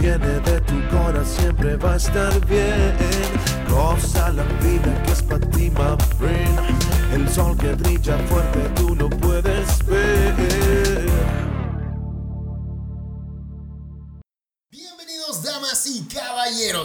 viene de tu corazón siempre va a estar bien. Goza la vida que es para ti, my friend. El sol que brilla fuerte tú lo puedes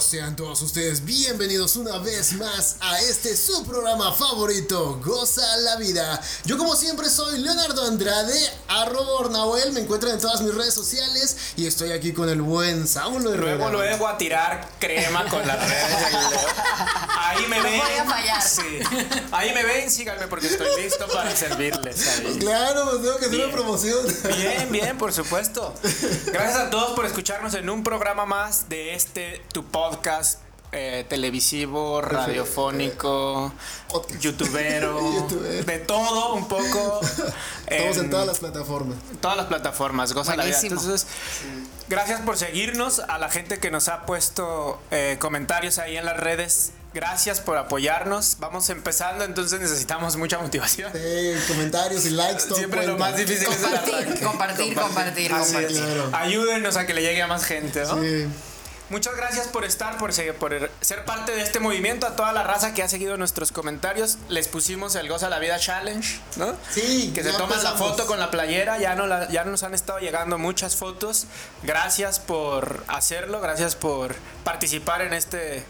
sean todos ustedes bienvenidos una vez más a este su programa favorito, Goza la Vida. Yo como siempre soy Leonardo Andrade, arroba Ornahuel, me encuentran en todas mis redes sociales y estoy aquí con el buen Saulo Herrera. Luego, luego a tirar crema con las redes. Ahí me ven. Sí. Ahí me ven, síganme porque estoy listo para servirles. claro, pues tengo que hacer una promoción. Bien, bien, por supuesto. Gracias a todos por escucharnos en un programa más de este tu podcast eh, televisivo, radiofónico, youtubero, de todo un poco. Estamos en, todas las plataformas. Todas las plataformas, goza la vida. Entonces, gracias por seguirnos, a la gente que nos ha puesto eh, comentarios ahí en las redes. Gracias por apoyarnos. Vamos empezando, entonces necesitamos mucha motivación. Sí, comentarios y likes. Todo Siempre lo más difícil es compartir, compartir, compartir, compartir. Ayúdenos a que le llegue a más gente, ¿no? Sí. Muchas gracias por estar, por ser, por ser parte de este movimiento. A toda la raza que ha seguido nuestros comentarios, les pusimos el Goza la Vida Challenge, ¿no? Sí. Que se toman la foto con la playera. Ya, no ya nos han estado llegando muchas fotos. Gracias por hacerlo, gracias por participar en este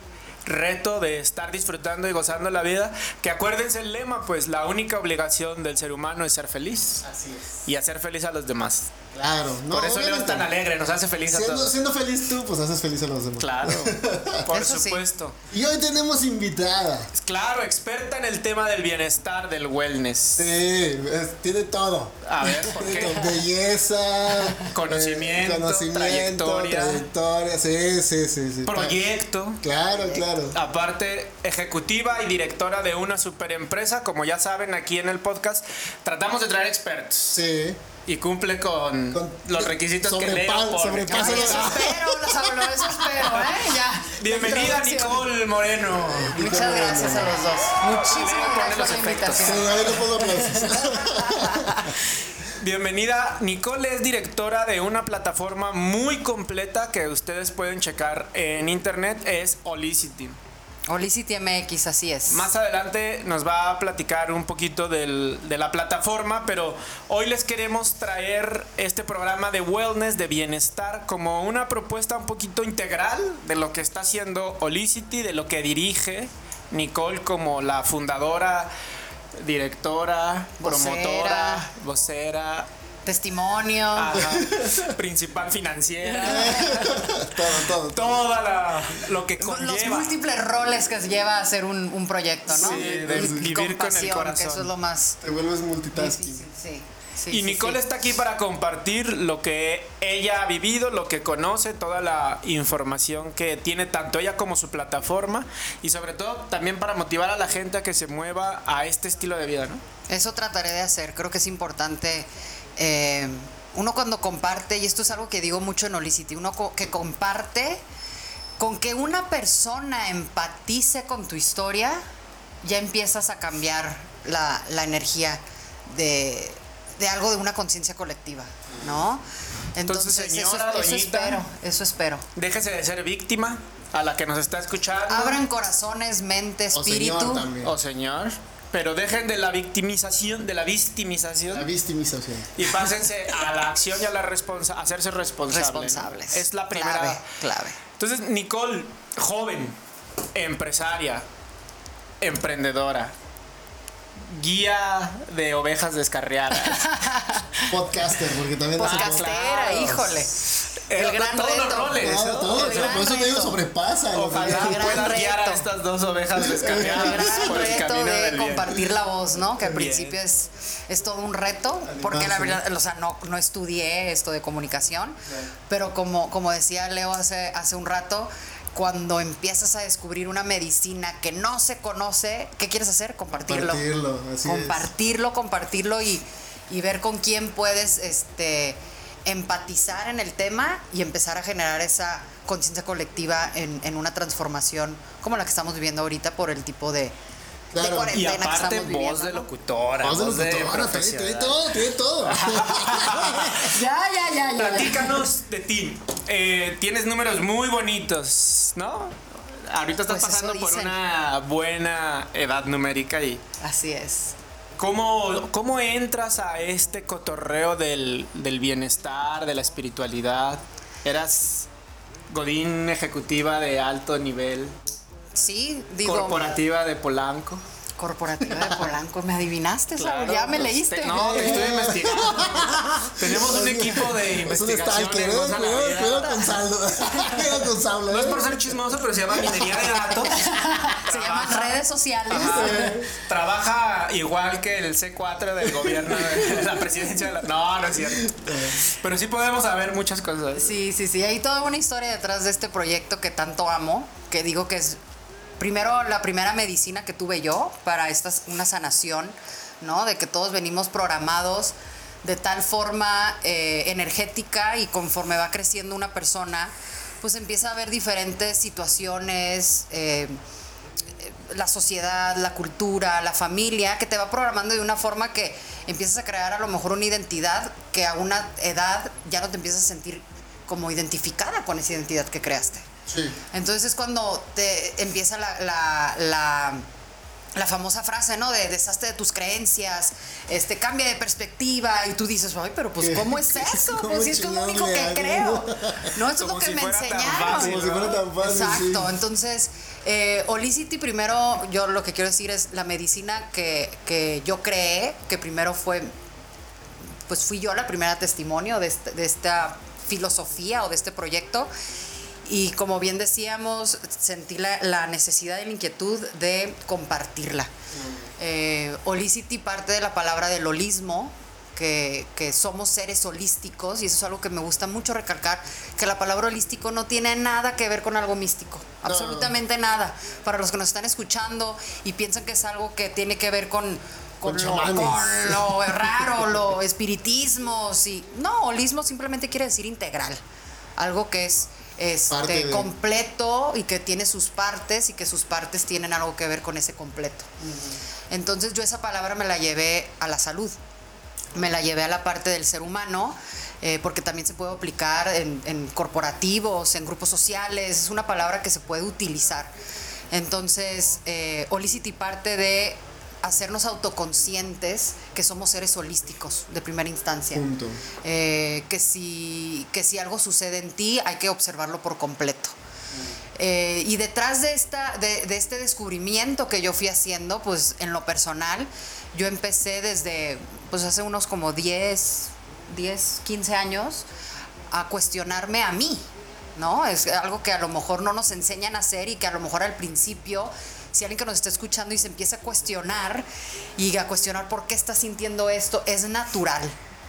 reto de estar disfrutando y gozando la vida. Que acuérdense el lema, pues la única obligación del ser humano es ser feliz. Así es. Y hacer feliz a los demás. Claro, no, Por eso León es tan alegre, nos hace feliz siendo, a todos. Siendo feliz tú, pues haces feliz a los demás. Claro, por supuesto. Y hoy tenemos invitada. Claro, experta en el tema del bienestar, del wellness. Sí, tiene todo. A ver, ¿por qué? Belleza, conocimiento, eh, conocimiento trayectoria. sí, sí, sí, sí. Proyecto. Claro, claro. Aparte, ejecutiva y directora de una super empresa, como ya saben aquí en el podcast, tratamos de traer expertos. Sí y cumple con, los requisitos que leo por... Sobrepasa los... espero, los eso espero, ¿eh? Ya. Bienvenida Nicole Moreno. Muchas gracias a los dos. Muchísimas gracias por la invitación. Bienvenida, Nicole es directora de una plataforma muy completa que ustedes pueden checar en internet, es Olicity. Olicity MX, así es. Más adelante nos va a platicar un poquito de la plataforma, pero hoy les queremos traer este programa de wellness, de bienestar, como una propuesta un poquito integral de lo que está haciendo Olicity, de lo que dirige Nicole como la fundadora, directora, promotora, vocera testimonio. Principal financiera. todo, todo. Toda la, lo que conlleva. Los múltiples roles que lleva a hacer un, un proyecto, ¿no? Sí, de vivir con el corazón. Que eso es lo más. Te vuelves multitasking. sí. y Nicole está aquí para compartir lo que ella ha vivido, lo que conoce, toda la información que tiene tanto ella como su plataforma y sobre todo también para motivar a la gente a que se mueva a este estilo de vida, ¿no? Eso trataré de hacer, creo que es importante eh, uno cuando comparte, y esto es algo que digo mucho en Olicity, uno que comparte, con que una persona empatice con tu historia, ya empiezas a cambiar la, energía de, algo de una conciencia colectiva, ¿no? Entonces, eso, espero, eso espero. Déjese de ser víctima a la que nos está escuchando. Abran corazones, mente, espíritu. O señor pero dejen de la victimización, de la victimización. La victimización. Y pásense a la acción y a la responsa hacerse responsables. Responsables. Es la primera. Clave, clave. Entonces, Nicole, joven, empresaria, emprendedora, guía de ovejas descarriadas. Podcaster, porque también Podcastera, híjole. El, gran todos reto. Los roles, todo, por eso te digo, sobrepasa. Ojalá puedas guiar a estas dos ovejas descarriadas. El gran reto de compartir la voz, ¿no? Que al principio es, es todo un reto, porque la verdad, o sea, no, no estudié esto de comunicación, pero como, como decía Leo hace, hace un rato, cuando empiezas a descubrir una medicina que no se conoce, ¿qué quieres hacer? Compartirlo. Compartirlo, así compartirlo, compartirlo y, y, ver con quién puedes este, empatizar en el tema y empezar a generar esa conciencia colectiva en, en, una transformación como la que estamos viviendo ahorita por el tipo de, Claro. de cuarentena Y que aparte, estamos voz viviendo. de ¿no? locutora. Voz de locutora, tiene, profesional. tiene todo, tiene todo. Ya, ya, ya, ya. Platícanos de ti. Eh, tienes números muy bonitos, ¿no? Ahorita estás Pues pasando por una buena edad numérica y Así es. ¿Cómo, cómo entras a este cotorreo del, del bienestar, de la espiritualidad? ¿Eras Godín ejecutiva de alto nivel, Sí, digo. corporativa de Polanco? Corporativa de Polanco. ¿Me adivinaste? Claro, Ya me pues, leíste. te- no, te estoy investigando. Tenemos un equipo de Es un investigación. en ¿eh? Cuidado, con saldo. Cuidado con saldo. No es ¿eh? por ser chismoso, pero se llama minería de datos. Se llaman redes sociales. Ajá. Trabaja igual que el C4 del gobierno de la presidencia de la... No, no es cierto. Pero sí podemos saber muchas cosas. Sí, sí, sí. Hay toda una historia detrás de este proyecto que tanto amo, que digo que es primero la primera medicina que tuve yo para esta una sanación, ¿no? De que todos venimos programados de tal forma eh, energética y conforme va creciendo una persona, pues empieza a haber diferentes situaciones. eh, la sociedad, la cultura, la familia, que te va programando de una forma que empiezas a crear a lo mejor una identidad que a una edad ya no te empiezas a sentir como identificada con esa identidad que creaste. Sí. Entonces es cuando te empieza la, la, la, la famosa frase, ¿no? De deshazte de tus creencias, este, cambia de perspectiva, y tú dices, ay, pero pues. ¿cómo es eso? ¿Cómo Pues si es que es lo único que hago? creo. No, eso es Como lo que si me enseñaron. fácil, Como si fuera tan fácil. Exacto, sí. entonces eh, Olicity primero, yo lo que quiero decir es la medicina que, que yo creé, que primero fue, pues fui yo la primera testimonio de, este- de esta filosofía o de este proyecto. Y como bien decíamos, sentí la, la necesidad y la inquietud de compartirla. Eh, Holicity parte de la palabra del holismo, que, que somos seres holísticos, y eso es algo que me gusta mucho recalcar, que la palabra holístico no tiene nada que ver con algo místico, absolutamente nada. Para los que nos están escuchando y piensan que es algo que tiene que ver con, con, Con lo, con lo raro, lo espiritismo, sí. No, holismo simplemente quiere decir integral, algo que es este, de- completo y que tiene sus partes y que sus partes tienen algo que ver con ese completo. Entonces yo esa palabra me la llevé a la salud, me la llevé a la parte del ser humano, eh, porque también se puede aplicar en, en corporativos, en grupos sociales, es una palabra que se puede utilizar. Entonces, eh, Holicity parte de hacernos autoconscientes que somos seres holísticos de primera instancia. Punto. Eh, que, si, que si algo sucede en ti hay que observarlo por completo. Eh, y detrás de, esta, de, este descubrimiento que yo fui haciendo, pues en lo personal, yo empecé desde, pues hace unos como 10, 10, 15 años, a cuestionarme a mí, ¿no? Es algo que a lo mejor no nos enseñan a hacer y que a lo mejor al principio, si alguien que nos está escuchando y se empieza a cuestionar y a cuestionar por qué estás sintiendo esto, es natural.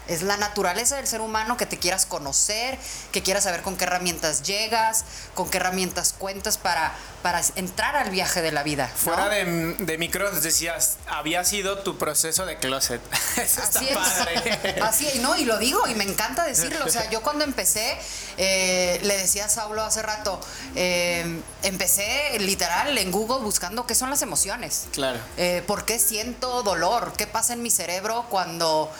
Es la naturaleza del ser humano que te quieras conocer, que quieras saber con qué herramientas llegas, con qué herramientas cuentas para, para entrar al viaje de la vida. ¿no? Fuera de, de micros decías, había sido tu proceso de closet. Eso está Así es. padre. Así es, no, y lo digo y me encanta decirlo. O sea, yo cuando empecé, eh, le decía a Saulo hace rato, eh, empecé literal en Google buscando qué son las emociones. Claro. Eh, ¿Por qué siento dolor? ¿Qué pasa en mi cerebro cuando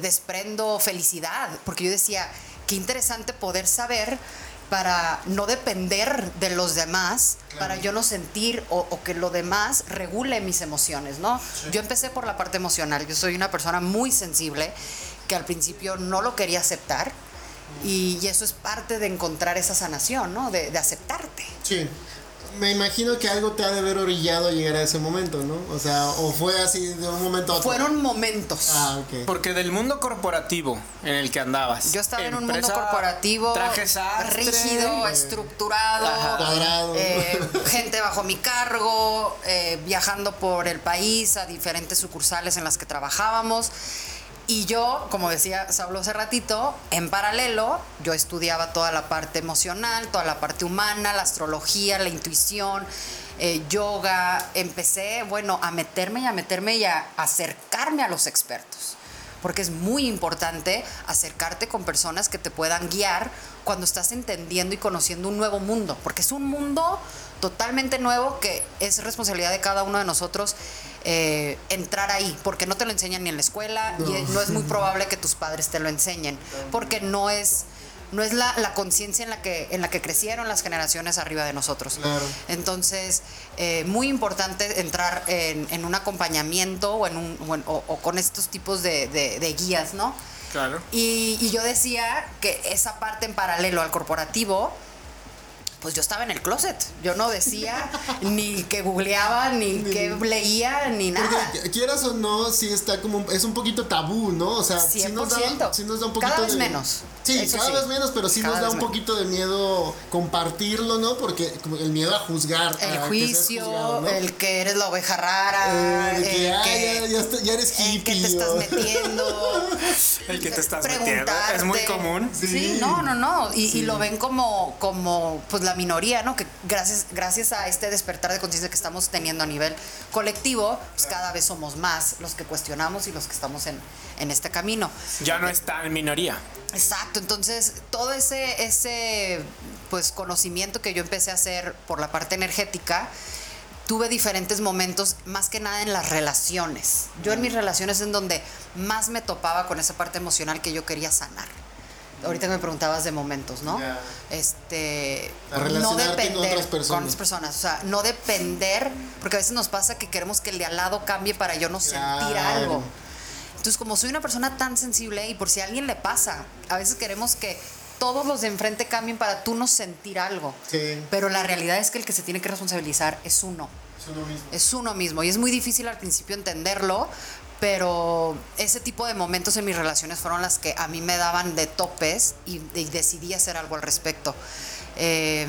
desprendo felicidad? Porque yo decía, qué interesante poder saber para no depender de los demás, para yo no sentir o, o que lo demás regule mis emociones, ¿no? Yo empecé por la parte emocional, yo soy una persona muy sensible que al principio no lo quería aceptar y, y eso es parte de encontrar esa sanación, ¿no? De, de aceptarte. Sí. Me imagino que algo te ha de haber orillado a llegar a ese momento, ¿no? O sea, o fue así de un momento a otro. Fueron momentos. Ah, ok. Porque del mundo corporativo en el que andabas. Yo estaba en un mundo corporativo traje sastre, rígido, estructurado, Ajá. Cuadrado. eh, gente bajo mi cargo, eh, viajando por el país a diferentes sucursales en las que trabajábamos. Y yo, como decía Saulo hace ratito, en paralelo, yo estudiaba toda la parte emocional, toda la parte humana, la astrología, la intuición, eh, yoga. Empecé, bueno, a meterme y a meterme y a acercarme a los expertos porque es muy importante acercarte con personas que te puedan guiar cuando estás entendiendo y conociendo un nuevo mundo, porque es un mundo totalmente nuevo que es responsabilidad de cada uno de nosotros eh, entrar ahí, porque no te lo enseñan ni en la escuela y no es muy probable que tus padres te lo enseñen, porque no es no es la, la conciencia en la que en la que crecieron las generaciones arriba de nosotros. Claro. Entonces, eh, muy importante entrar en, en un acompañamiento o, en un, o, en- o- o con estos tipos de, de- de guías, ¿no? Claro. Y, y yo decía que esa parte en paralelo al corporativo, pues yo estaba en el closet. Yo no decía ni que googleaba, ni que leía, ni nada. Porque quieras o no, sí está como, es un poquito tabú, ¿no? O sea, sí nos, da, 100%. sí nos da un poquito Cada vez de- menos. Sí, Eso cada sí. vez menos, pero sí Cada nos da un menos. poquito de miedo compartirlo, ¿no? Porque como el miedo a juzgar. que El juicio, juzgado, ¿no? el que eres la oveja rara, Eh, que, el ah, que, ya, ya está- ya eres hippie. qué te estás metiendo. El que te estás metiendo. Es muy común. Sí, Sí. no, no, no. Y, Sí. y lo ven como, como pues la minoría, ¿no? Que gracias, gracias a este despertar de conciencia que estamos teniendo a nivel colectivo, pues cada vez somos más los que cuestionamos y los que estamos en, en este camino. Ya no está en minoría. Exacto, entonces todo ese, ese pues conocimiento que yo empecé a hacer por la parte energética, tuve diferentes momentos, más que nada en las relaciones. Yo en mis relaciones en donde más me topaba con esa parte emocional que yo quería sanar. Ahorita me preguntabas de momentos, ¿no? Ya. Este con depender otras personas. con otras personas, o sea, no depender, porque a veces nos pasa que queremos que el de al lado cambie para yo no sentir algo. Entonces, como soy una persona tan sensible y por si a alguien le pasa, a veces queremos que todos los de enfrente cambien para tú no sentir algo. Sí. Pero la realidad es que el que se tiene que responsabilizar es uno. Es uno mismo. Es uno mismo. Y es muy difícil al principio entenderlo, pero ese tipo de momentos en mis relaciones fueron las que a mí me daban de topes y, y decidí hacer algo al respecto. Eh,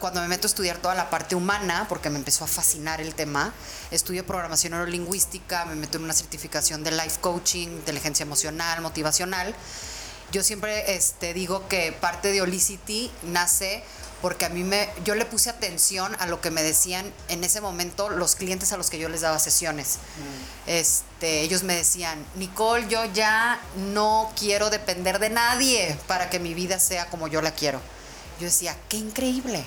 cuando me meto a estudiar toda la parte humana, porque me empezó a fascinar el tema, estudio programación neurolingüística, me meto en una certificación de life coaching, inteligencia emocional, motivacional. Yo siempre este, digo que parte de Holicity nace porque a mí me, yo le puse atención a lo que me decían en ese momento los clientes a los que yo les daba sesiones. Este, ellos me decían, Nicole, yo ya no quiero depender de nadie para que mi vida sea como yo la quiero. Yo decía, qué increíble.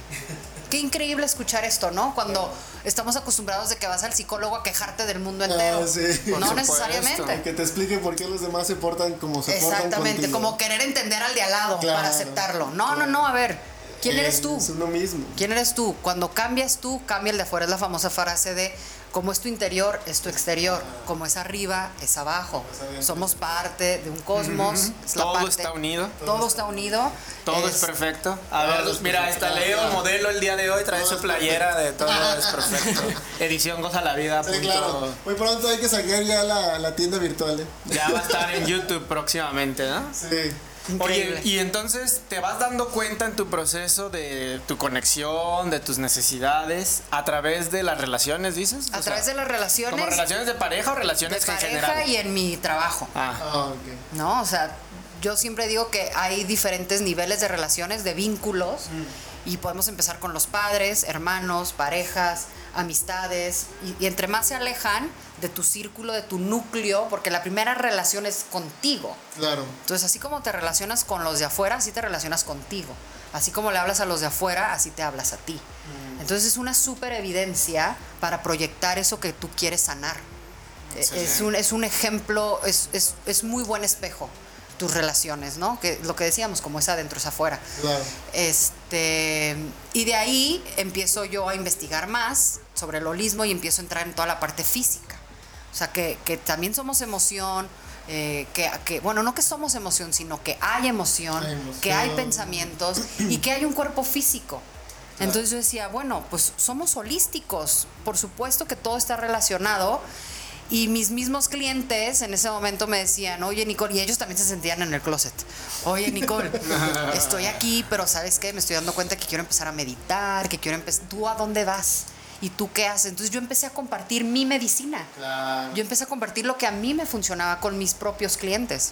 Qué increíble escuchar esto, ¿no? Cuando estamos acostumbrados de que vas al psicólogo a quejarte del mundo entero. Ah, sí. Por No supuesto. necesariamente. Que te explique por qué los demás se portan como se portan Exactamente, como querer entender al de al lado Claro, para aceptarlo. No, claro. no, no, a ver, ¿quién eres tú? Es uno mismo. ¿Quién eres tú? Cuando cambias tú, cambia el de afuera. Es la famosa frase de como es tu interior, es tu exterior. Como es arriba, es abajo. Somos parte de un cosmos. es la Todo parte- está unido. Todo está unido. Todo es, perfecto. A ver, es mira, perfecto. está Leo, modelo el día de hoy, trae Todo su playera de todo es perfecto. Edición Goza la Vida. Sí, punto- claro. Muy pronto hay que sacar ya la, la tienda virtual. ¿eh? Ya va a estar en YouTube próximamente, ¿no? Sí. Increíble. Oye, y entonces te vas dando cuenta en tu proceso de tu conexión, de tus necesidades, a través de las relaciones, dices? A través de las relaciones. ¿Como relaciones de pareja o de relaciones en pareja general? y en mi trabajo. Ah, Ah, ok. ¿no? O sea, yo siempre digo que hay diferentes niveles de relaciones, de vínculos, y podemos empezar con los padres, hermanos, parejas, amistades, y, y entre más se alejan de tu círculo, de tu núcleo, porque la primera relación es contigo. Claro. Entonces, así como te relacionas con los de afuera, así te relacionas contigo. Así como le hablas a los de afuera, así te hablas a ti. Entonces, es una súper evidencia para proyectar eso que tú quiees sanar. Es un, es un ejemplo, es, es, es muy buen espejo tus relaciones, ¿no? Que lo que decíamos, como es adentro, es afuera. Claro. Este, y de ahí empiezo yo a investigar más sobre el holismo y empiezo a entrar en toda la parte física. O sea, que, que también somos emoción, eh, que, que, bueno, no que somos emoción, sino que hay emoción, Hay emoción. que hay pensamientos y que hay un cuerpo físico. Entonces yo decía, bueno, pues somos holísticos, por supuesto que todo está relacionado. Y mis mismos clientes en ese momento me decían, oye Nicole, y ellos también se sentían en el closet. Oye Nicole, estoy aquí, pero ¿sabes qué? Me estoy dando cuenta que quiero empezar a meditar, que quiero empezar... ¿Tú a dónde vas? ¿Y tú qué haces? Entonces yo empecé a compartir mi medicina. Claro. Yo empecé a compartir lo que a mí me funcionaba con mis propios clientes.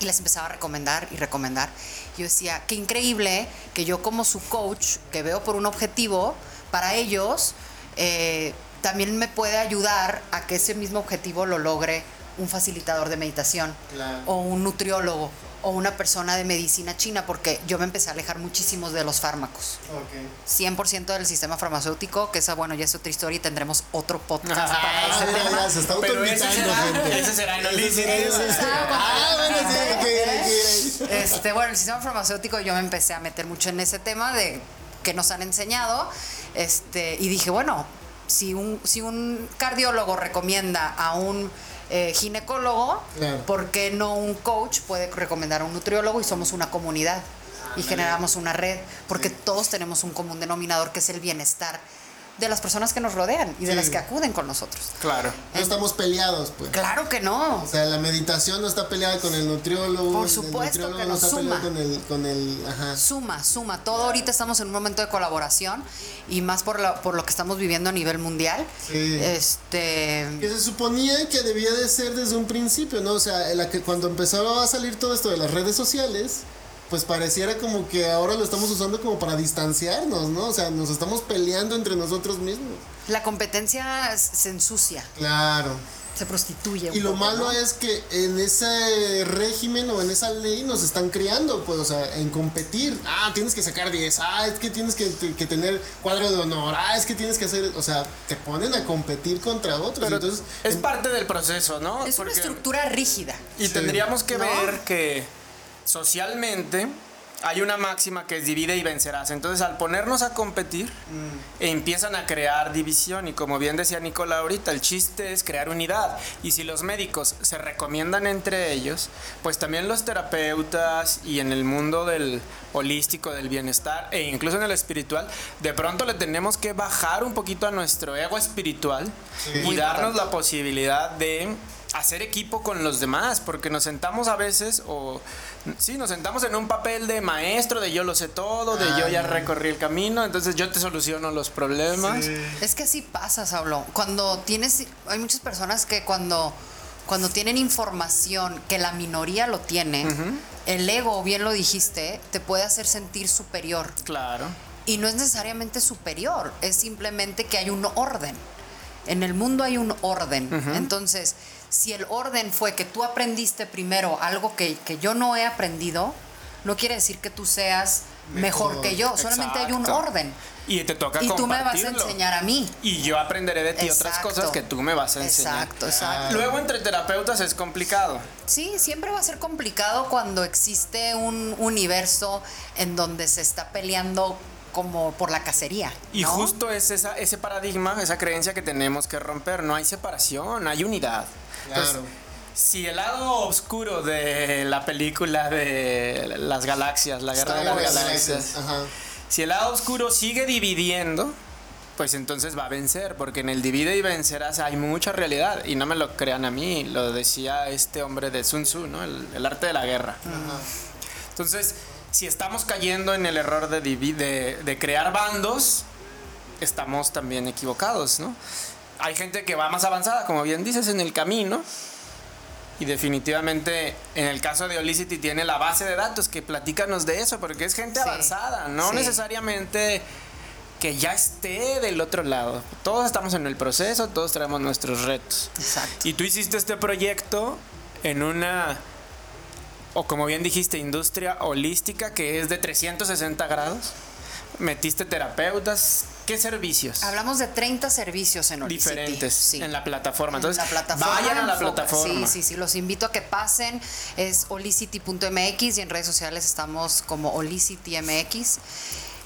Y les empezaba a recomendar y recomendar. Yo decía, qué increíble que yo como su coach, que veo por un objetivo, para ellos eh, también me puede ayudar a que ese mismo objetivo lo logre un facilitador de meditación Claro. o un nutriólogo o una persona de medicina china, porque yo me empecé a alejar muchísimo de los fármacos. 100% del sistema farmacéutico, que esa, bueno, ya es otra historia y tendremos otro podcast para Ah, ese ya, tema. ya, se está Pero ese será, gente. ese será. Este, bueno, el sistema farmacéutico yo me empecé a meter mucho en ese tema de que nos han enseñado. Este, y dije, bueno, si un, si un cardiólogo recomienda a un eh, ginecólogo, Claro. ¿por qué no un coach puede recomendar a un nutriólogo y somos una comunidad? Y generamos una red, porque todos tenemos un común denominador que es el bienestar de las personas que nos rodean y de Sí. las que acuden con nosotros. Claro. No estamos peleados, pues. Claro que no. O sea, la meditación no está peleada con el nutriólogo. Por el supuesto nutriólogo que no no, está suma. con el, con el, ajá. Suma, suma. Todo ahorita estamos en un momento de colaboración y más por, la- por lo que estamos viviendo a nivel mundial. Sí. Este. Que se suponía que debía de ser desde un principio, ¿no? O sea, la que cuando empezaba a salir todo esto de las redes sociales, pues pareciera como que ahora lo estamos usando como para distanciarnos, ¿no? O sea, nos estamos peleando entre nosotros mismos. La competencia se ensucia, Claro. se prostituye. un Y lo poco, malo ¿no? es que en ese régimen o en esa ley nos están criando, pues, o sea, en competir. Ah, tienes que sacar 10. Ah, es que tienes que, tener cuadro de honor. Ah, es que tienes que hacer. O sea, te ponen a competir contra otros. Pero Entonces, es en- parte del proceso, ¿no? Es una estructura rígida. Y Sí. tendríamos que ¿No? ver que socialmente hay una máxima que es divide y vencerás. Entonces, al ponernos a competir, Mm. empiezan a crear división. Y como bien decía Nicola ahorita, el chiste es crear unidad. Y si los médicos se recomiendan entre ellos, pues también los terapeutas y en el mundo del holístico, del bienestar e incluso en el espiritual, de pronto le tenemos que bajar un poquito a nuestro ego espiritual Sí. y Muy darnos importante. la posibilidad de hacer equipo con los demás, porque nos sentamos a veces o sí, nos sentamos en un papel de maestro, de yo lo sé todo, de yo ya Ah. recorrí el camino, entonces yo te soluciono los problemas. Sí. Es que así pasa, Saulo. Cuando tienes. Hay muchas personas que cuando. Cuando tienen información que la minoría lo tiene, el ego, bien lo dijiste, te puede hacer sentir superior. Claro. Y no es necesariamente superior, es simplemente que hay un orden. En el mundo hay un orden. Entonces, si el orden fue que tú aprendiste primero algo que, que yo no he aprendido, no quiere decir que tú seas mejor, Mejor. que yo. Solamente hay un orden. Y te toca Y tú me vas a enseñar a mí. Y yo aprenderé de ti otras cosas que tú me vas a enseñar. Exacto, exacto. Luego entre terapeutas es complicado. Sí, siempre va a ser complicado cuando existe un universo en donde se está peleando como por la cacería. Y ¿no? justo es esa, ese paradigma, esa creencia que tenemos que romper. No hay separación, hay unidad. Entonces, Claro. si el lado oscuro de la película de las galaxias, la guerra de Star las Wars galaxias, Ajá. si el lado oscuro sigue dividiendo, pues entonces va a vencer, porque en el divide y vencerás hay mucha realidad. Y no me lo crean a mí, lo decía este hombre de Sun Tzu, ¿no? El, el arte de la guerra. Entonces, si estamos cayendo en el error de, de, de crear bandos, estamos también equivocados, ¿no? Hay gente que va más avanzada, como bien dices, en el camino. Y definitivamente, en el caso de Olicity, tiene la base de datos, que platícanos de eso, porque es gente Sí, avanzada, no sí. necesariamente que ya esté del otro lado. Todos estamos en el proceso, todos traemos nuestros retos. Exacto. Y tú hiciste este proyecto en una, o como bien dijiste, industria holística que es de 360 grados. Metiste terapeutas. ¿Qué servicios? Hablamos de 30 servicios en Olicity. Diferentes Sí. en la plataforma. En Entonces, la plataforma vayan a la plataforma. Sí, sí, sí. Los invito a que pasen. Es olicity.mx y en redes sociales estamos como olicitymx.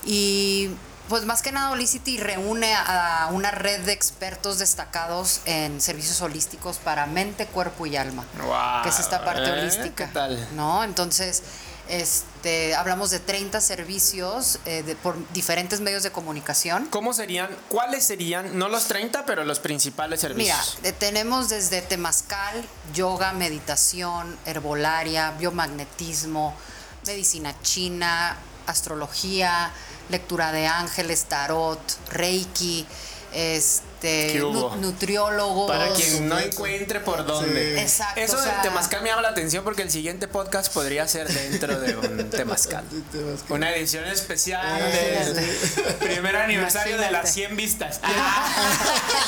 Y pues más que nada Olicity reúne a una red de expertos destacados en servicios holísticos para mente, cuerpo y alma. Guau, que es esta parte ¿eh? holística. ¿Qué tal? ¿No? Entonces, este, hablamos de 30 servicios eh, de- por diferentes medios de comunicación. ¿Cómo serían? ¿Cuáles serían? No los 30, pero los principales Mira, servicios. eh, tenemos desde temazcal, yoga, meditación, herbolaria, biomagnetismo, medicina china, astrología, lectura de ángeles, tarot, reiki, este ¿Qué hubo? nu- nutriólogos. Para quien no encuentre por dónde. Exacto, Eso o sea- del temazcal me llama la atención porque el siguiente podcast podría ser dentro de un temazcal. Una edición especial del primer aniversario de las 100 vistas.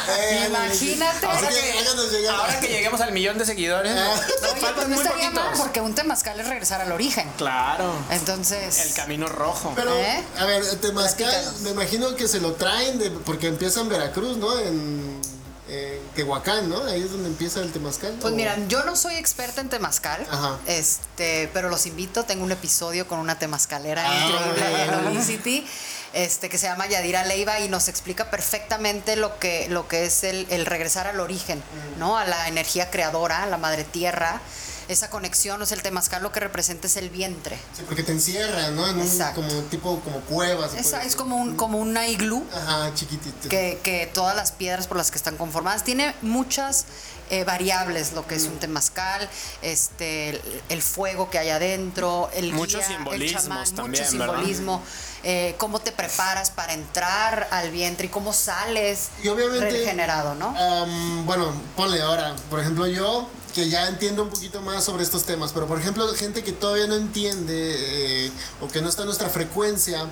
Eh, Imagínate. Ahora que ahora lleguemos al millón de seguidores, Ah. nos Oye, pues faltan muy mal porque un temazcal es regresar al origen. Claro. Entonces. El camino rojo. Pero, ¿Eh? a ver, Temazcal, Platícanos. me imagino que se lo traen de, porque empieza en Veracruz, ¿no? En, en Tehuacán, ¿no? Ahí es donde empieza el Temazcal. Pues ¿o? mira, yo no soy experta en temazcal, Ajá. este, pero los invito, tengo un episodio con una temazcalera Ah. increíble en Olicity, este, que se llama Yadira Leiva y nos explica perfectamente lo que, lo que es el, el regresar al origen, Mm. ¿no? A la energía creadora, a la madre tierra, esa conexión, o sea, el temazcal lo que representa es el vientre. Sí, porque te encierra, ¿no? En un Exacto. como tipo como cuevas. Es, como un, como una iglú Ajá, chiquitito. que, que todas las piedras por las que están conformadas tiene muchas eh, variables lo que es un temazcal este el, el fuego que hay adentro el Muchos guía, el simbolismos chamán, también, mucho simbolismo eh, cómo te preparas para entrar al vientre y cómo sales Y obviamente. regenerado no bueno, ponle ahora. Por ejemplo, yo que ya entiendo un poquito más sobre estos temas, pero por ejemplo, gente que todavía no entiende eh, o que no está en nuestra frecuencia.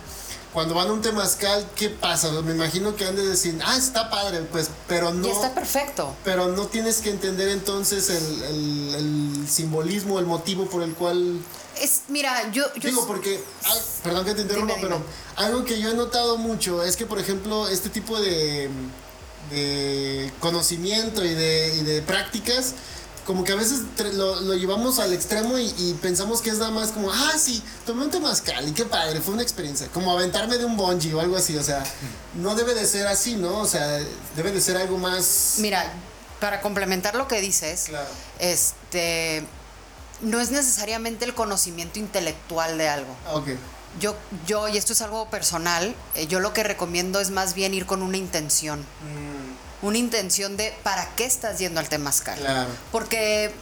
Cuando van a un temazcal, ¿qué pasa? Me imagino que han de decir, ah, está padre, pues, pero no. y está perfecto Pero no tienes que entender entonces el, el- el simbolismo, el motivo por el cual es mira yo, yo Digo, porque, perdón que te interrumpa, pero algo que yo he notado mucho es que, por ejemplo, este tipo de, de conocimiento y de, y de prácticas, como que a veces lo, lo llevamos al extremo y, y pensamos que es nada más como, ah, sí, tomé un temazcal y qué padre, fue una experiencia, como aventarme de un bungee o algo así, o sea, no debe de ser así, ¿no? O sea, debe de ser algo más... mira para complementar lo que dices Claro. este no es necesariamente el conocimiento intelectual de algo Ah, Ok, Yo, yo, y esto es algo personal, eh, yo lo que recomiendo es más bien ir con una intención. Una intención de para qué estás yendo al temazcal. Claro. Porque,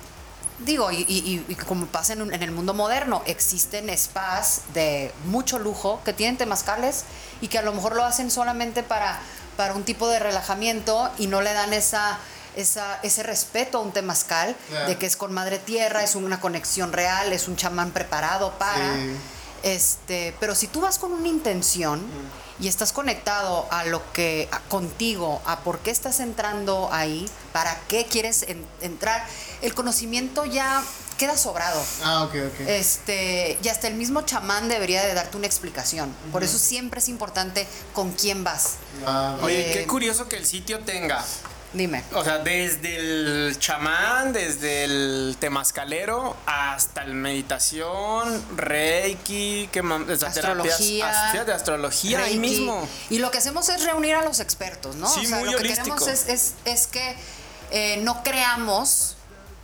digo, y, y- y como pasa en, un- en el mundo moderno, existen spas de mucho lujo que tienen temazcales y que a lo mejor lo hacen solamente para, para un tipo de relajamiento y no le dan esa, esa, ese respeto a un temazcal de que es con madre tierra, es una conexión real, es un chamán preparado para. Sí. Este, pero si tú vas con una intención y estás conectado a lo que a- contigo, a por qué estás entrando ahí, para qué quieres en- entrar, el conocimiento ya queda sobrado. ah, ok, ok. Este, y hasta el mismo chamán debería de darte una explicación. Por eso siempre es importante con quién vas. Ah, Oye, Eh, qué curioso que el sitio tenga. Dime. O sea, desde el chamán, desde el temazcalero, hasta el meditación, reiki, que Astrología, de astrología ahí mismo. Y lo que hacemos es reunir a los expertos, ¿no? Sí, o sea, muy lo que queremos es, es, es que eh, no creamos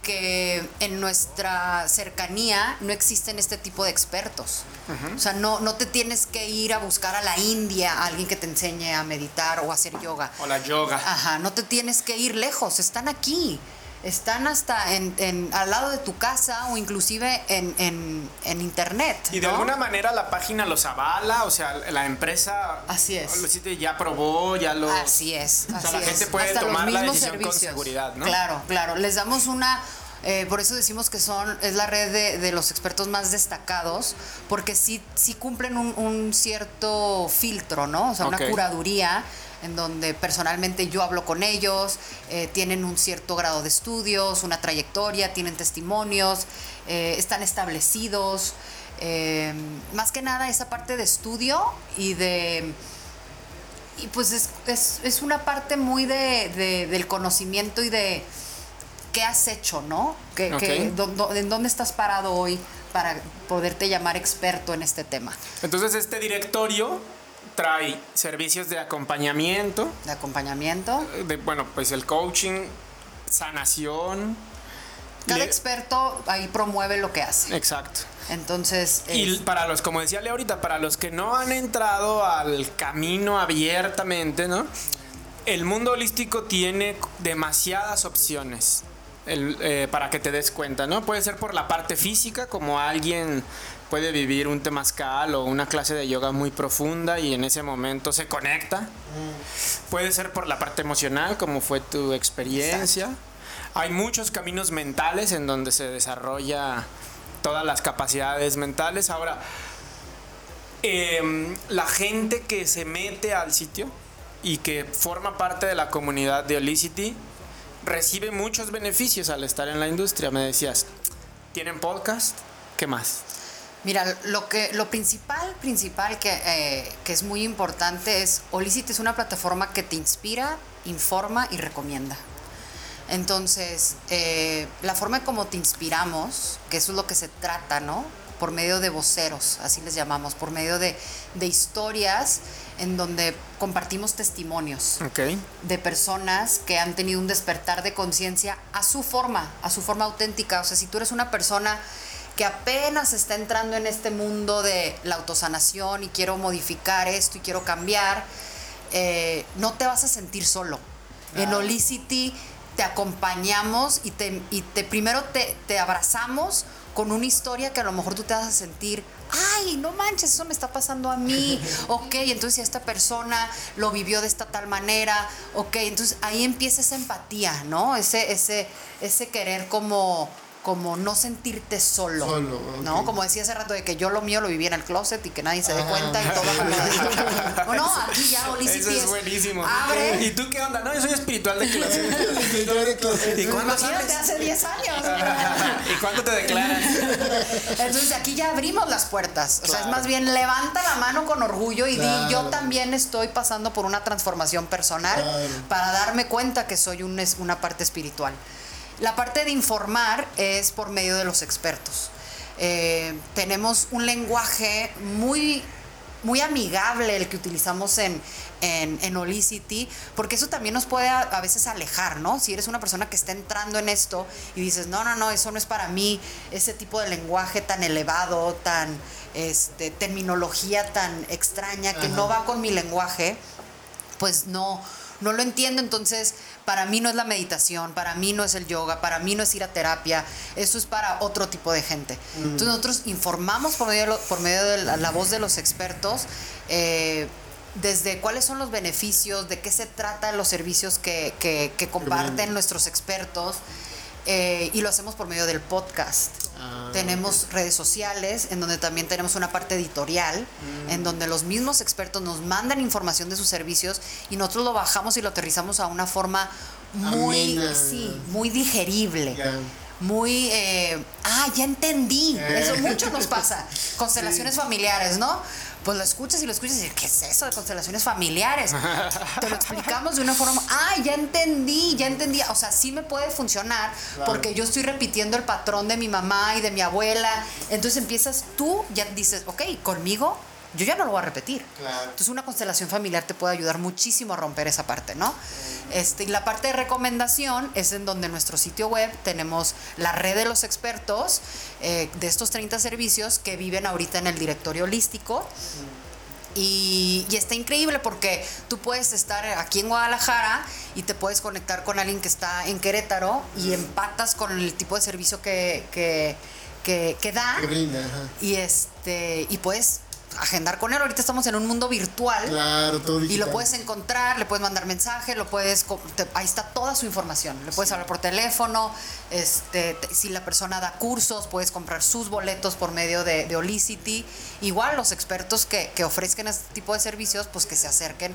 que en nuestra cercanía no existen este tipo de expertos. O sea, no, no te tienes que ir a buscar a la India a alguien que te enseñe a meditar o a hacer yoga. O la yoga. Ajá, no te tienes que ir lejos, están aquí. Están hasta en, en- al lado de tu casa o inclusive en, en, en internet. Y de alguna manera la página los avala, o sea, la empresa Así es. ya probó, ya lo... Así es. O sea, la es. gente puede Hasta los tomar la decisión con seguridad, ¿no? Claro, claro. Les damos una. Eh, por eso decimos que son es la red de, de los expertos más destacados, porque sí, sí cumplen un, un cierto filtro, ¿no? O sea, una curaduría en donde personalmente yo hablo con ellos, eh, tienen un cierto grado de estudios, una trayectoria, tienen testimonios, eh, están establecidos. eh, más que nada esa parte de estudio y de y pues es, es, es una parte muy de, de- del conocimiento y de qué has hecho, ¿no? Dó- ¿En dónde estás parado hoy para poderte llamar experto en este tema Entonces este directorio trae servicios de acompañamiento, de acompañamiento? de, bueno, pues el coaching, sanación. Cada experto ahí promueve lo que hace. Exacto. Entonces, Y para los, como decía Leo ahorita, para los que no han entrado al camino abiertamente, ¿no? El mundo holístico tiene demasiadas opciones el- eh, para que te des cuenta, ¿no? Puede ser por la parte física, como alguien puede vivir un temazcal o una clase de yoga muy profunda y en ese momento se conecta. Puede ser por la parte emocional, como fue tu experiencia. Hay muchos caminos mentales en donde se desarrolla todas las capacidades mentales. Ahora, em, la gente que se mete al sitio y que forma parte de la comunidad de Olicity recibe muchos beneficios al estar en la industria. Me decías, ¿tienen podcast? ¿Qué más? Mira, lo que lo principal, principal que, eh, que es muy importante es Olicity es una plataforma que te inspira, informa y recomienda. Entonces, eh, la forma en cómo te inspiramos, que eso es lo que se trata, ¿no? Por medio de voceros, así les llamamos, por medio de, de historias en donde compartimos testimonios Ok. de personas que han tenido un despertar de conciencia a su forma, a su forma auténtica. O sea, si tú eres una persona que apenas está entrando en este mundo de la autosanación y quiero modificar esto y quiero cambiar, eh, no te vas a sentir solo. En Olicity te acompañamos y te, y te primero te, te abrazamos con una historia que a lo mejor tú te vas a sentir, ay, no manches, eso me está pasando a mí, ok, entonces esta persona lo vivió de esta tal manera, ok, entonces ahí empieza esa empatía, ¿no? Ese, ese, ese querer como como no sentirte solo, Solo, ok. ¿no? Como decía hace rato de que yo lo mío lo viví en el closet y que nadie se dé Ah. cuenta y todo acomodadito. No, aquí ya Olicity Eso es es- buenísimo. Abre. ¿Y tú qué onda? No, yo soy espiritual de clase. ¿Y cuándo Imagínate hace 10 años. ¿Y cuándo te declaras? Entonces aquí ya abrimos las puertas. O sea, es más bien levanta la mano con orgullo y Claro. di, yo también estoy pasando por una transformación personal Claro. para darme cuenta que soy un es- una parte espiritual. La parte de informar es por medio de los expertos. Eh, tenemos un lenguaje muy muy amigable el que utilizamos en, en, en Olicity, porque eso también nos puede a, a veces alejar, ¿no? Si eres una persona que está entrando en esto y dices, no, no, no, eso no es para mí, ese tipo de lenguaje tan elevado, tan, este, terminología tan extraña que no va con mi lenguaje, pues no, no lo entiendo. Entonces, para mí no es la meditación, para mí no es el yoga, para mí no es ir a terapia. Eso es para otro tipo de gente. Entonces, nosotros informamos por medio de, lo- por medio de la, la voz de los expertos. eh, desde cuáles son los beneficios, de qué se tratan los servicios que, que- que comparten nuestros expertos, eh, y lo hacemos por medio del podcast. Ah, tenemos redes sociales, en donde también tenemos una parte editorial, en donde los mismos expertos nos mandan información de sus servicios y nosotros lo bajamos y lo aterrizamos a una forma muy, Amena. sí, muy digerible. Muy, eh, ah, ya entendí. Eh. Eso mucho nos pasa. Constelaciones familiares, ¿no? Pues lo escuchas y lo escuchas y dices, ¿qué es eso de constelaciones familiares? Te lo explicamos de una forma, ah, ya entendí, ya entendí. O sea, sí me puede funcionar porque yo estoy repitiendo el patrón de mi mamá y de mi abuela. Entonces empiezas tú, ya dices, ok, conmigo yo ya no lo voy a repetir. Claro. Entonces una constelación familiar te puede ayudar muchísimo a romper esa parte, ¿no? Este, y la parte de recomendación es en donde en nuestro sitio web tenemos la red de los expertos eh, de estos 30 servicios que viven ahorita en el directorio holístico. Y, y está increíble porque tú puedes estar aquí en Guadalajara y te puedes conectar con alguien que está en Querétaro y empatas con el tipo de servicio que, que, que, que da Que brinda, ajá. y este y puedes agendar con él. Ahorita estamos en un mundo virtual. Claro, todo Y digital. lo puedes encontrar, le puedes mandar mensaje, lo puedes, te- ahí está toda su información. Le puedes hablar por teléfono, este, te- si la persona da cursos, puedes comprar sus boletos por medio de, de Olicity. Igual los expertos que, que ofrezcan este tipo de servicios, pues que se acerquen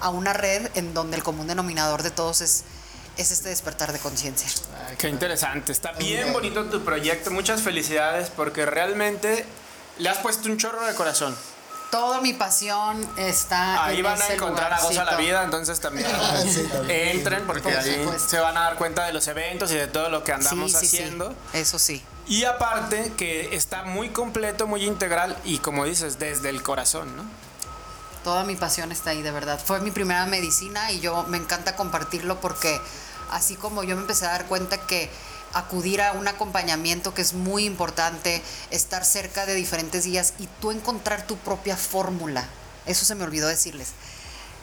a una red en donde el común denominador de todos es, es este despertar de conciencia. Qué interesante. Está bien bonito tu proyecto. Muchas felicidades porque realmente le has puesto un chorro de corazón. Toda mi pasión está Ahí en van a ese encontrar a Goza la lugarcito. Vida, entonces también sí, también. entren porque Por ahí supuesto. se van a dar cuenta de los eventos y de todo lo que andamos sí, sí, haciendo. Sí, eso sí. Y aparte que está muy completo, muy integral y como dices, desde el corazón, ¿no? Toda mi pasión está ahí, de verdad. Fue mi primera medicina y yo me encanta compartirlo porque así como yo me empecé a dar cuenta que acudir a un acompañamiento que es muy importante, estar cerca de diferentes días y tú encontrar tu propia fórmula. Eso se me olvidó decirles.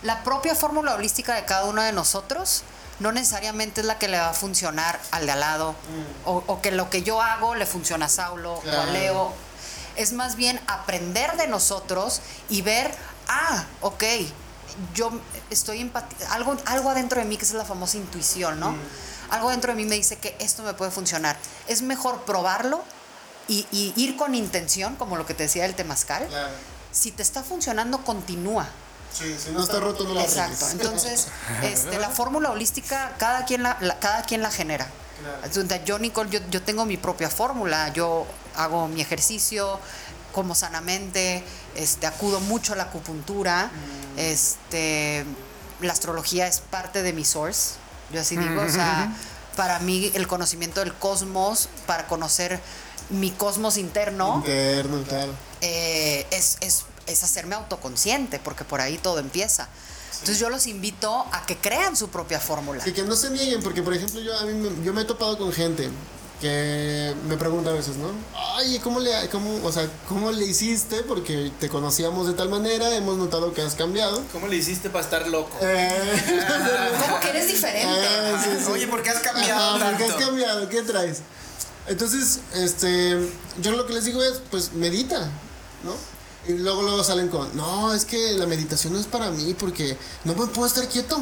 La propia fórmula holística de cada uno de nosotros no necesariamente es la que le va a funcionar al de al lado o, o que lo que yo hago le funciona a Saulo o a. Leo. es más bien aprender de nosotros y ver, ah, ok, yo estoy empati algo, algo adentro de mí que es la famosa intuición, ¿no? Algo dentro de mí me dice que esto me puede funcionar. Es mejor probarlo y, y ir con intención, como lo que te decía del temazcal. Claro. Si te está funcionando, continúa. Sí, si no está roto, no lo Exacto. Entonces, este, la fórmula holística, cada quien la, la- cada quien la genera. Yo, Nicole, yo, yo tengo mi propia fórmula. Yo hago mi ejercicio, como sanamente, este, acudo mucho a la acupuntura. Este, la astrología es parte de mi source. Yo así digo. O sea, para mí, el conocimiento del cosmos, para conocer mi cosmos interno Interno, claro. eh, es, es, es hacerme autoconsciente, porque por ahí todo empieza. Entonces yo los invito a que crean su propia fórmula. Y que no se nieguen, porque por ejemplo yo, a mí yo me he topado con gente que me pregunta a veces, ¿no? Ay, ¿cómo le, cómo, o sea, ¿cómo le hiciste? Porque te conocíamos de tal manera, hemos notado que has cambiado. ¿Cómo le hiciste para estar loco? Eh, Como que eres diferente. eh, sí, sí. Oye, ¿por qué has cambiado Ajá, ¿por qué has cambiado? ¿Qué traes? Entonces, este, yo lo que les digo es, pues medita, ¿no? Y luego luego salen con, no, es que la meditación no es para mí porque no me puedo estar quieto.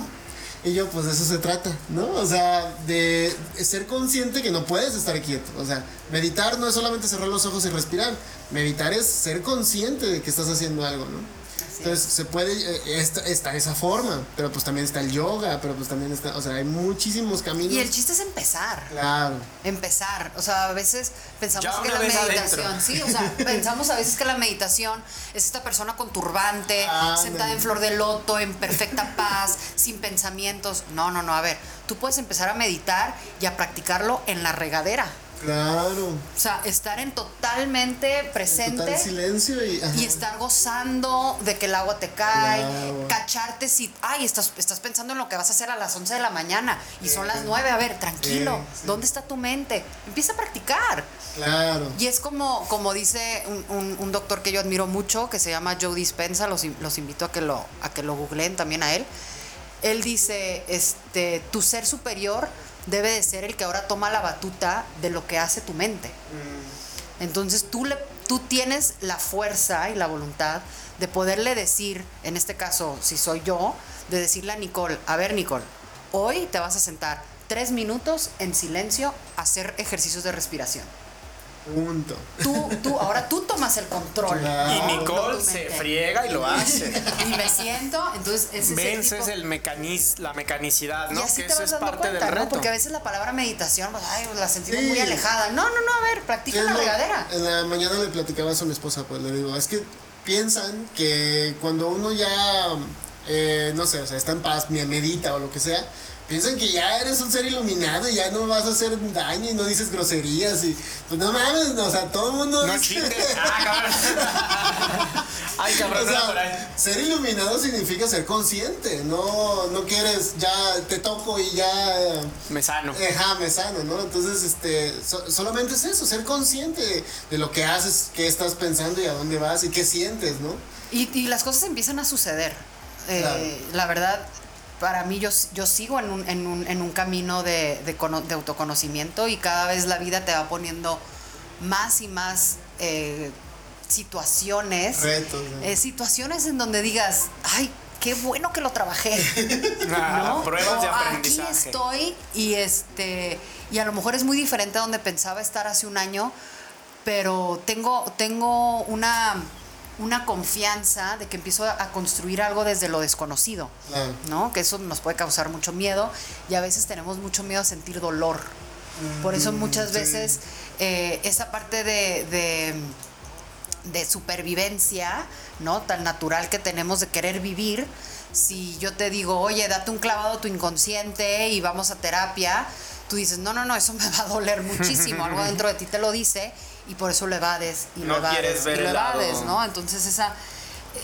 Y yo, pues de eso se trata, ¿no? O sea, de ser consciente que no puedes estar quieto. O sea, meditar no es solamente cerrar los ojos y respirar. Meditar es ser consciente de que estás haciendo algo, ¿no? Entonces se puede, eh, está, está esa forma, pero pues también está el yoga, pero pues también está, o sea, hay muchísimos caminos. Y el chiste es empezar. Claro. Empezar. O sea, a veces pensamos que la meditación, adentro. sí, o sea, pensamos a veces que la meditación es esta persona con turbante, sentada en flor de loto, en perfecta paz, sin pensamientos. No, no, no, a ver, tú puedes empezar a meditar y a practicarlo en la regadera. Claro. O sea, estar en totalmente presente. Total silencio y. y estar gozando de que el agua te cae, Claro. cacharte si, ay, estás, estás pensando en lo que vas a hacer a las 11 de la mañana y son las 9, a ver, tranquilo, sí. ¿dónde está tu mente? Empieza a practicar. Claro. Y es como, como dice un, un- un doctor que yo admiro mucho, que se llama Joe Dispensa, los, los invito a que lo, a que lo googleen también a él. Él dice, este, tu ser superior debe de ser el que ahora toma la batuta de lo que hace tu mente. Entonces tú, le, tú tienes la fuerza y la voluntad de poderle decir, en este caso, si soy yo, de decirle a Nicole, a ver Nicole, hoy te vas a sentar tres minutos en silencio a hacer ejercicios de respiración. Punto. Tú, tú, ahora tú tomas el control. Claro. Y Nicole se friega y lo hace. Y me siento, entonces ese es el Vences tipo- el mecaniz, la mecanicidad, y ¿no? así Que te eso vas es dando parte cuenta, del ¿no? reto. Porque a veces la palabra meditación, pues, ay, la sentimos Sí. muy alejada. No, no, no, a ver, practica en la regadera. En la mañana le platicaba a mi esposa, pues le digo, es que piensan que cuando uno ya, eh, no sé, o sea, está en paz, me- medita o lo que sea, piensan que ya eres un ser iluminado y ya no vas a hacer daño y no dices groserías y pues no mames, no, o sea, todo el mundo No dice-. Ah, cabrón. Ay, cabrón, O sea, era por ahí. ser iluminado significa ser consciente, no, no quieres, ya te toco y ya Me sano. Ajá, me sano, ¿no? Entonces, este, so- solamente es eso, ser consciente de, de lo que haces, qué estás pensando y a dónde vas y qué sientes, ¿no? Y, y las cosas empiezan a suceder. Eh, Claro. La verdad, para mí yo, yo sigo en un, en un, en un camino de, de, cono- de autoconocimiento y cada vez la vida te va poniendo más y más eh, situaciones. Retos, ¿no? eh, situaciones en donde digas, ay, qué bueno que lo trabajé. Ah, ¿no? Pruebas de aprendizaje. Aquí estoy y este y a lo mejor es muy diferente a donde pensaba estar hace un año, pero tengo tengo una una confianza de que empiezo a construir algo desde lo desconocido, Claro. ¿no? Que eso nos puede causar mucho miedo y a veces tenemos mucho miedo a sentir dolor. Por eso muchas sí. veces eh, esa parte de, de de supervivencia, ¿no? Tan natural que tenemos de querer vivir. Si yo te digo, oye, date un clavado a tu inconsciente y vamos a terapia, tú dices, no, no, no, eso me va a doler muchísimo. Algo dentro de ti te lo dice y por eso lo evades y No lo evades quieres ver y lo evades, ¿no? Entonces esa,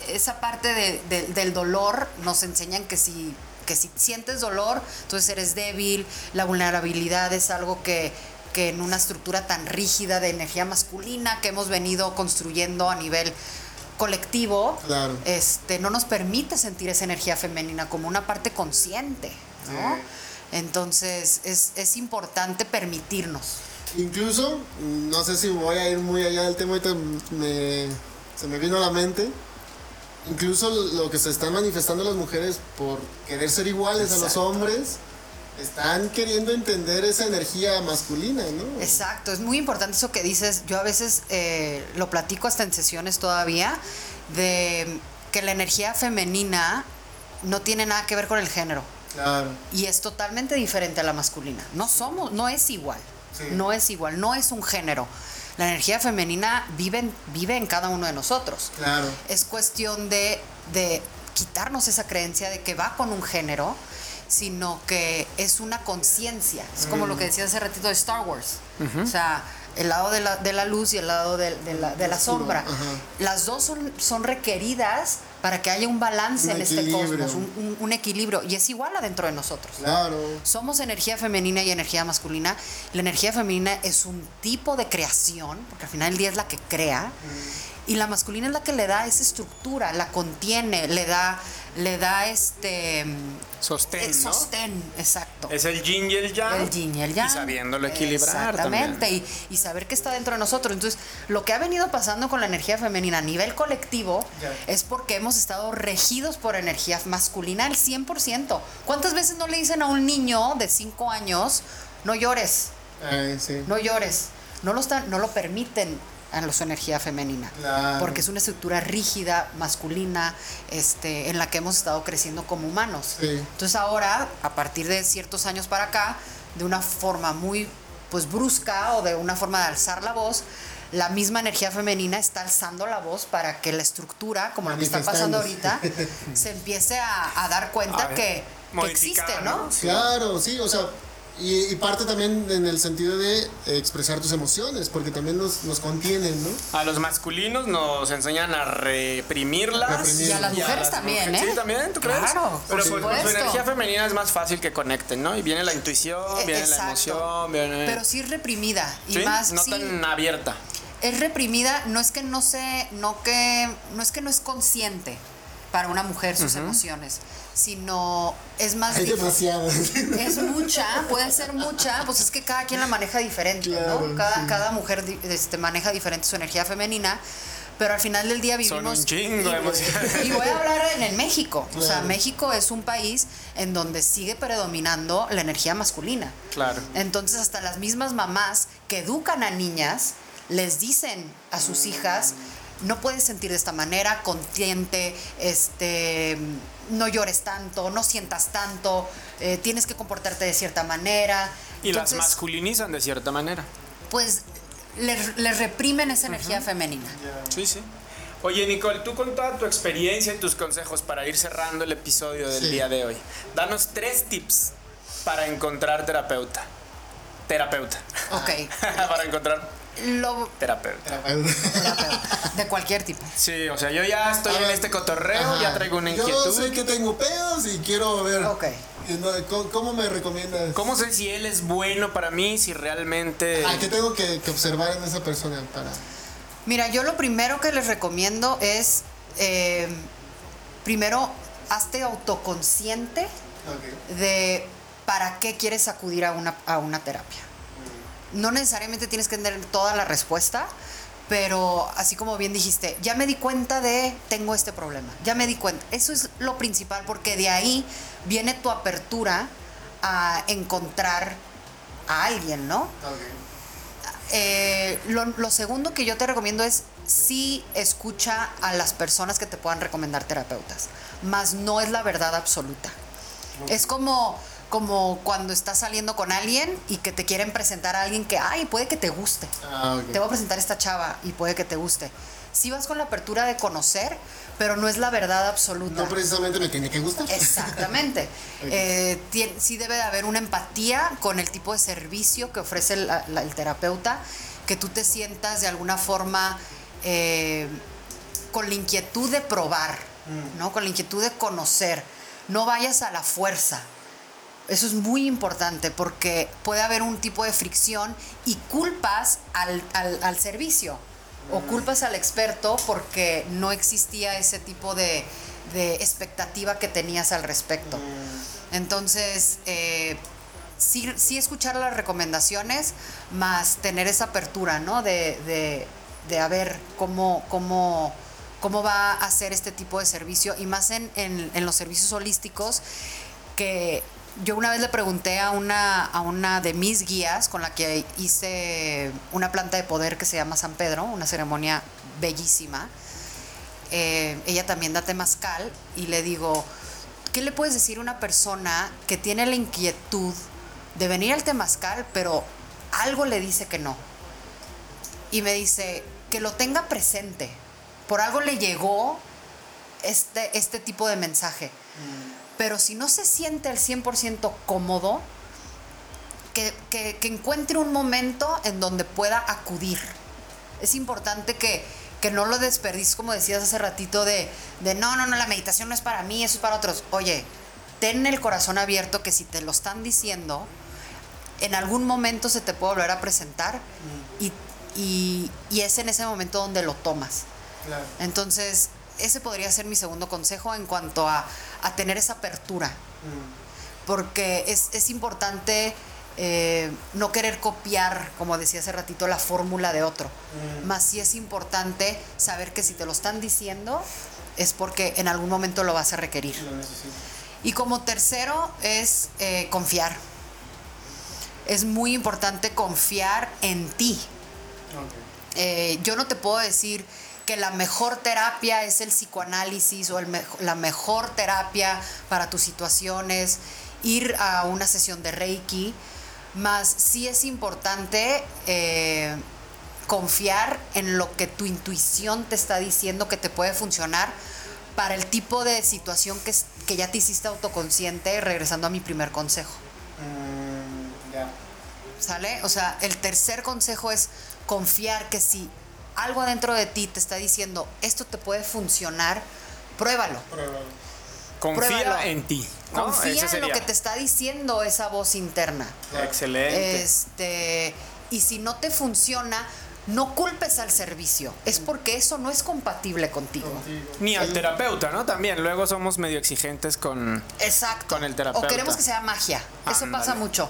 esa parte de- de- del dolor nos enseñan que si, que si sientes dolor, entonces eres débil, la vulnerabilidad es algo que, que en una estructura tan rígida de energía masculina que hemos venido construyendo a nivel colectivo, Claro. este, no nos permite sentir esa energía femenina como una parte consciente, ¿no? Sí. Entonces es, es importante permitirnos. Incluso, no sé si voy a ir muy allá del tema, ahorita me, se me vino a la mente. Incluso lo que se están manifestando las mujeres por querer ser iguales a los hombres, están queriendo entender esa energía masculina, ¿no? Exacto, es muy importante eso que dices. Yo a veces eh, lo platico hasta en sesiones todavía, de que la energía femenina no tiene nada que ver con el género. Claro. y es totalmente diferente a la masculina. No somos, no es igual. Sí. No es igual, no es un género. La energía femenina vive en, vive en cada uno de nosotros. Claro. Es cuestión de, de quitarnos esa creencia de que va con un género, sino que es una conciencia. Es como lo que decía hace ratito de Star Wars. O sea, el lado de la, de la luz y el lado de, de la, de la sombra. Las dos son, son requeridas para que haya un balance Un en este cosmos, un, un- un equilibrio. Y es igual adentro de nosotros. Claro. Somos energía femenina y energía masculina. La energía femenina es un tipo de creación, porque al final del día es la que crea. Y la masculina es la que le da esa estructura, la contiene, le da, le da este Sostén, eh, ¿no? sostén, exacto. Es el yin y el yang. El yin y el yang. Y sabiéndolo equilibrar Exactamente. también. Y, y saber que está dentro de nosotros. Entonces, lo que ha venido pasando con la energía femenina a nivel colectivo es porque hemos estado regidos por energía masculina al 100%. ¿Cuántas veces no le dicen a un niño de 5 años, no llores, Ay, sí. no llores? No lo, están, no lo permiten a su energía femenina. Claro. Porque es una estructura rígida, masculina, este, en la que hemos estado creciendo como humanos. Sí. Entonces ahora, a partir de ciertos años para acá, de una forma muy pues brusca o de una forma de alzar la voz, la misma energía femenina está alzando la voz para que la estructura, como lo que está pasando ahorita, se empiece a, a dar cuenta A ver, que, que existe. ¿no? Claro, sí, o sea, y, y parte también en el sentido de expresar tus emociones, porque también nos, nos contienen, ¿no? A los masculinos nos enseñan a reprimirlas. Reprimir. Y a las mujeres también, mujeres- ¿eh? Sí, también, ¿tú crees? Claro, Pero por pues, con su energía femenina es más fácil que conecten, ¿no? Y viene la intuición, Eh, viene exacto. la emoción, viene... Pero sí reprimida. Y ¿Sí? más No sí, tan abierta. es reprimida, no es que no se, no que, no es que no es consciente para una mujer sus emociones, sino es más Hay demasiadas. es mucha, puede ser mucha, pues es que cada quien la maneja diferente, Claro, ¿no? Cada, sí. cada mujer este, maneja diferente su energía femenina, pero al final del día Son vivimos... un chingo emociones. y voy a hablar en, en México, o sea, Claro. México es un país en donde sigue predominando la energía masculina. Claro. Entonces hasta las mismas mamás que educan a niñas les dicen a sus hijas, no puedes sentir de esta manera, contiente, este, no llores tanto, no sientas tanto, eh, tienes que comportarte de cierta manera. Y las masculinizan de cierta manera. Pues les, reprimen esa energía femenina. Sí, sí. Oye, Nicole, tú con toda tu experiencia y tus consejos para ir cerrando el episodio del Sí. día de hoy, danos tres tips para encontrar terapeuta. Terapeuta. Ok. para encontrar Lo, terapeuta. de cualquier tipo. Sí, o sea, yo ya estoy A en ver, este cotorreo, ajá. ya traigo una Yo inquietud. sé que tengo pedos y quiero ver. Ok. ¿Cómo, me recomiendas? ¿Cómo sé si él es bueno para mí, si realmente... Ah, ¿Qué tengo que, que observar en esa persona para.? Mira, yo lo primero que les recomiendo es, eh, primero, hazte autoconsciente de para qué quieres acudir a una, a una terapia. No necesariamente tienes que tener toda la respuesta, pero así como bien dijiste, ya me di cuenta de tengo este problema, ya me di cuenta. Eso es lo principal porque de ahí viene tu apertura a encontrar a alguien, ¿no? Eh, lo, lo segundo que yo te recomiendo es sí escucha a las personas que te puedan recomendar terapeutas, más no es la verdad absoluta. Es como, como cuando estás saliendo con alguien y que te quieren presentar a alguien que, ay, puede que te guste. Ah. Te voy a presentar a esta chava y puede que te guste. Sí vas con la apertura de conocer, pero no es la verdad absoluta. No precisamente me tiene que gustar. Exactamente. Eh, tien- sí debe de haber una empatía con el tipo de servicio que ofrece el, la- el terapeuta, que tú te sientas de alguna forma eh, con la inquietud de probar, ¿no? Con la inquietud de conocer. No vayas a la fuerza. Eso es muy importante porque puede haber un tipo de fricción y culpas al, al- al servicio o culpas al experto porque no existía ese tipo de, de expectativa que tenías al respecto. Entonces, eh, sí, sí escuchar las recomendaciones, más tener esa apertura, ¿no? De, de, de a ver cómo, cómo, cómo va a hacer este tipo de servicio y más en, en, en los servicios holísticos que yo una vez le pregunté a una, a una de mis guías con la que hice una planta de poder que se llama San Pedro, una ceremonia bellísima. Eh, ella también da temazcal y le digo, ¿qué le puedes decir a una persona que tiene la inquietud de venir al temazcal, pero algo le dice que no? Y me dice, que lo tenga presente. Por algo le llegó este, este tipo de mensaje. Pero si no se siente al 100% cómodo, que, que- que encuentre un momento en donde pueda acudir. Es importante que, que no lo desperdicies, como decías hace ratito, de, de no, no, no, la meditación no es para mí, eso es para otros. Oye, ten el corazón abierto que si te lo están diciendo, en algún momento se te puede volver a presentar y, y- y es en ese momento donde lo tomas. Claro. Entonces, ese podría ser mi segundo consejo en cuanto a, a tener esa apertura. Porque es, es importante eh, no querer copiar, como decía hace ratito, la fórmula de otro. Más sí es importante saber que si te lo están diciendo es porque en algún momento lo vas a requerir. Y como tercero es eh, confiar. Es muy importante confiar en ti. Eh, yo no te puedo decir que la mejor terapia es el psicoanálisis o el la mejor terapia para tus situaciones, ir a una sesión de Reiki, más sí es importante eh, confiar en lo que tu intuición te está diciendo que te puede funcionar para el tipo de situación que, es- que ya te hiciste autoconsciente, regresando a mi primer consejo. ¿Sale? O sea, el tercer consejo es confiar que si algo adentro de ti te está diciendo esto te puede funcionar, pruébalo. Confía Pruébalo. en ti. ¿no? Confía en lo que te está diciendo esa voz interna. Excelente. Este, y si no te funciona, no culpes al servicio. Es porque eso no es compatible contigo. Ni al terapeuta, ¿no? También luego somos medio exigentes con... Exacto. Con el terapeuta. O queremos que sea magia. Eso Ándale. pasa mucho.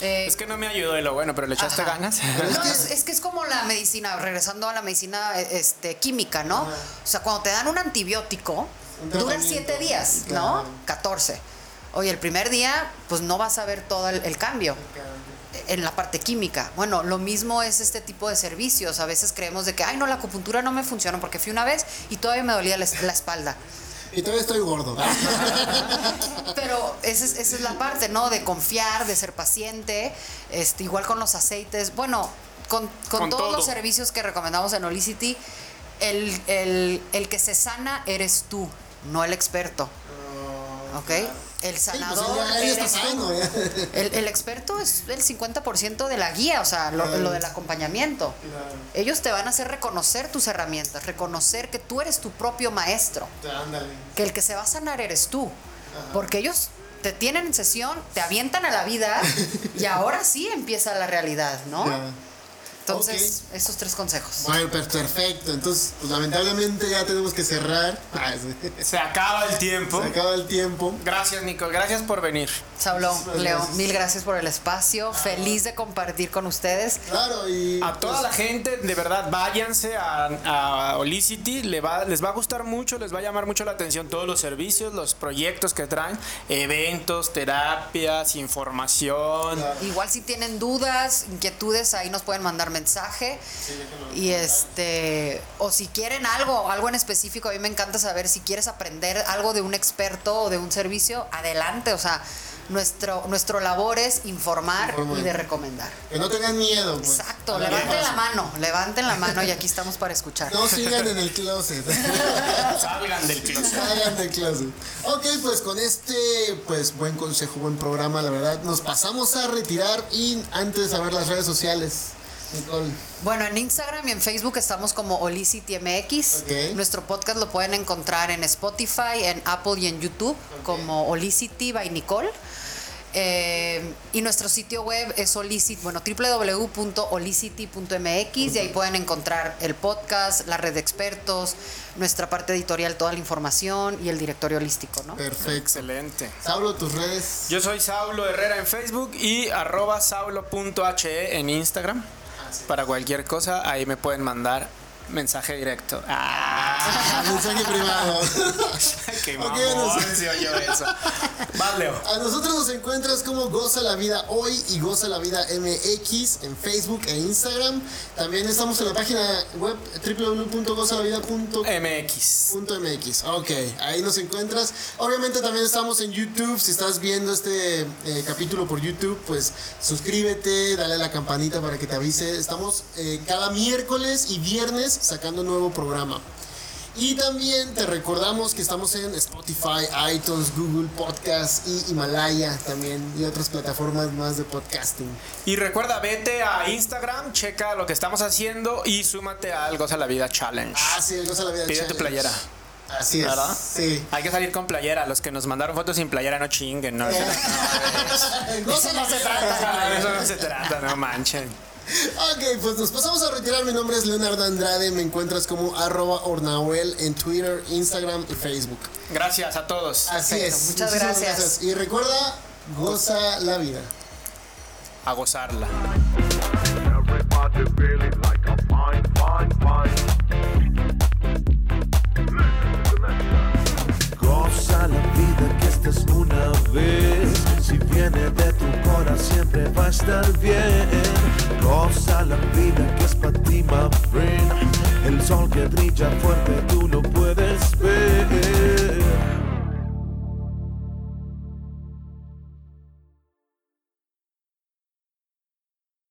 Eh, Es que no me ayudó y lo bueno, pero le echaste Ajá. ganas. No, es, es que es como la medicina, regresando a la medicina eh, este, química, ¿no? O sea, cuando te dan un antibiótico, Un dura siete días, ¿no? Claro. 14. Oye, el primer día, pues no vas a ver todo el, el cambio en la parte química. Bueno, lo mismo es este tipo de servicios. A veces creemos de que, ay, no, la acupuntura no me funciona porque fui una vez y todavía me dolía la espalda. Y todavía estoy gordo. Pero esa es, esa es la parte, ¿no? De confiar, de ser paciente, este, igual con los aceites. Bueno, con, con Con todos todo. los servicios que recomendamos en Olicity, el, el- el que se sana eres tú, no el experto. ¿Ok? El Sí, pues sanador eres sano. El, el experto es el 50% de la guía, o sea, lo, lo del acompañamiento. Ellos te van a hacer reconocer tus herramientas, reconocer que tú eres tu propio maestro Ándale. que el que se va a sanar eres tú. Porque ellos te tienen en sesión, te avientan a la vida y ahora sí empieza la realidad, ¿no? Entonces, esos tres consejos. Bueno, perfecto. Entonces, pues lamentablemente ya tenemos que cerrar. Se acaba el tiempo. Se acaba el tiempo. Gracias, Nico. Gracias por venir. Saulo, Leo, gracias. mil gracias por el espacio. Feliz de compartir con ustedes. Claro, y. A toda pues, la gente, de verdad, váyanse a, a Olicity, le va, les va a gustar mucho, les va a llamar mucho la atención todos los servicios, los proyectos que traen, eventos, terapias, información. Igual si tienen dudas, inquietudes, ahí nos pueden mandar mensaje. Y este, o si quieren algo, algo en específico, a mí me encanta saber si quieres aprender algo de un experto o de un servicio, adelante. O sea, nuestro, nuestro labor es informar y de recomendar. Que no tengan miedo. Pues. Exacto, levanten la mano, levanten la mano y aquí estamos para escuchar. No sigan en el closet. Salgan del closet. Salgan del closet. Ok, pues con este pues buen consejo, buen programa, la verdad, nos pasamos a retirar y antes a ver las redes sociales. Nicole. Bueno, en Instagram y en Facebook estamos como OlicityMX. Ok. Nuestro podcast lo pueden encontrar en Spotify, en Apple y en YouTube como Olicity by Nicole. Eh, y nuestro sitio web es Olicit, bueno, www.olicity.mx y ahí pueden encontrar el podcast, la red de expertos, nuestra parte editorial, toda la información y el directorio holístico, ¿no? Perfecto. Excelente. Saulo, tus redes. Yo soy Saulo Herrera en Facebook y arroba saulo.he en Instagram. Para cualquier cosa, ahí me pueden mandar mensaje directo. Ah, Mensaje privado. qué mamón nos- se oyó eso. Vas, Leo. A nosotros nos encuentras como Goza la Vida Hoy y Goza la Vida MX en Facebook e Instagram. También estamos en la página web www.gozalavida.com. MX. .mx, ok, ahí nos encuentras. Obviamente también estamos en YouTube. Si estás viendo este eh, capítulo por YouTube, pues suscríbete, dale a la campanita para que te avise. Estamos eh, cada miércoles y viernes sacando un nuevo programa. Y también te recordamos que estamos en Spotify, iTunes, Google Podcast y Himalaya también y otras plataformas más de podcasting. Y recuerda, vete a Instagram, checa lo que estamos haciendo y súmate al Goza la Vida Challenge. Ah, sí, el Goza la Vida Pide tu Challenge. playera. Así es. ¿Verdad? Sí. Hay que salir con playera. Los que nos mandaron fotos sin playera no chinguen, ¿no? Goza la Vida. Ah, Eso no se trata, no manchen. Ok, pues nos pasamos a retirar. Mi nombre es Leonardo Andrade. Me encuentras como arroba ornahuel en Twitter, Instagram y Facebook. Gracias a todos. Así Perfecto, es. muchas gracias. Y recuerda, goza la vida. A gozarla. Goza la vida que esta es una vez. Viene de tu corazón siempre va a estar bien. Goza la vida que es para ti, my friend. El sol que brilla fuerte tú lo puedes ver.